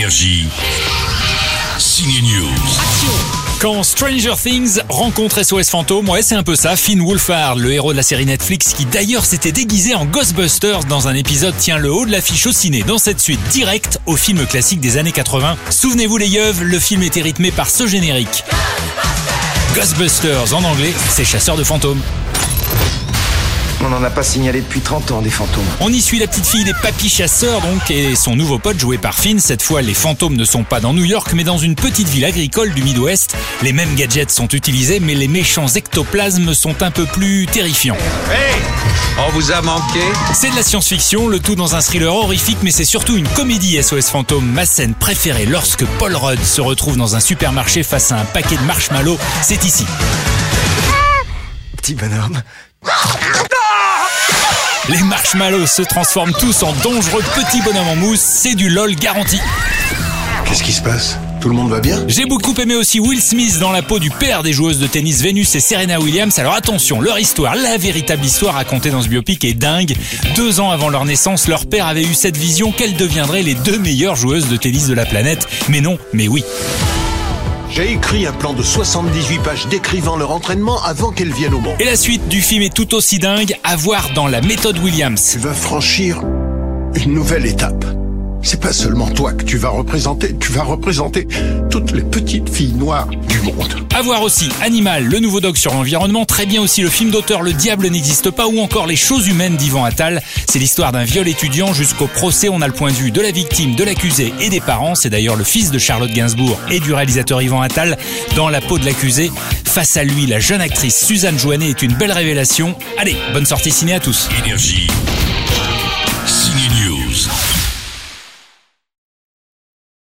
News. Quand Stranger Things rencontre SOS Fantôme, ouais c'est un peu ça, Finn Wolfhard, le héros de la série Netflix qui d'ailleurs s'était déguisé en Ghostbusters dans un épisode tient le haut de l'affiche au ciné dans cette suite directe au film classique des années 80. Souvenez-vous les yeux, le film était rythmé par ce générique. Ghostbusters en anglais, c'est chasseur de fantômes. On n'en a pas signalé depuis 30 ans des fantômes. On y suit la petite fille des papis chasseurs donc et son nouveau pote joué par Finn. Cette fois, les fantômes ne sont pas dans New York mais dans une petite ville agricole du Midwest. Les mêmes gadgets sont utilisés mais les méchants ectoplasmes sont un peu plus terrifiants. Hey On vous a manqué C'est de la science-fiction, le tout dans un thriller horrifique mais c'est surtout une comédie SOS Fantôme. Ma scène préférée lorsque Paul Rudd se retrouve dans un supermarché face à un paquet de marshmallows, c'est ici. Petit bonhomme. Les marshmallows se transforment tous en dangereux petits bonhommes en mousse, c'est du lol garanti. Qu'est-ce qui se passe? Tout le monde va bien? J'ai beaucoup aimé aussi Will Smith dans la peau du père des joueuses de tennis Venus et Serena Williams. Alors attention, leur histoire, la véritable histoire racontée dans ce biopic est dingue. Deux ans avant leur naissance, leur père avait eu cette vision qu'elles deviendraient les deux meilleures joueuses de tennis de la planète. Mais non, mais oui. J'ai écrit un plan de 78 pages décrivant leur entraînement avant qu'elles viennent au monde. Et la suite du film est tout aussi dingue à voir dans la méthode Williams. Tu vas franchir une nouvelle étape. C'est pas seulement toi que tu vas représenter, tu vas représenter toutes les petites filles noires du monde. À voir aussi Animal, le nouveau doc sur l'environnement, très bien aussi le film d'auteur Le diable n'existe pas ou encore Les choses humaines d'Ivan Attal. C'est l'histoire d'un viol étudiant jusqu'au procès, on a le point de vue de la victime, de l'accusé et des parents. C'est d'ailleurs le fils de Charlotte Gainsbourg et du réalisateur Ivan Attal dans la peau de l'accusé. Face à lui, la jeune actrice Suzanne Joannet est une belle révélation. Allez, bonne sortie ciné à tous. Énergie.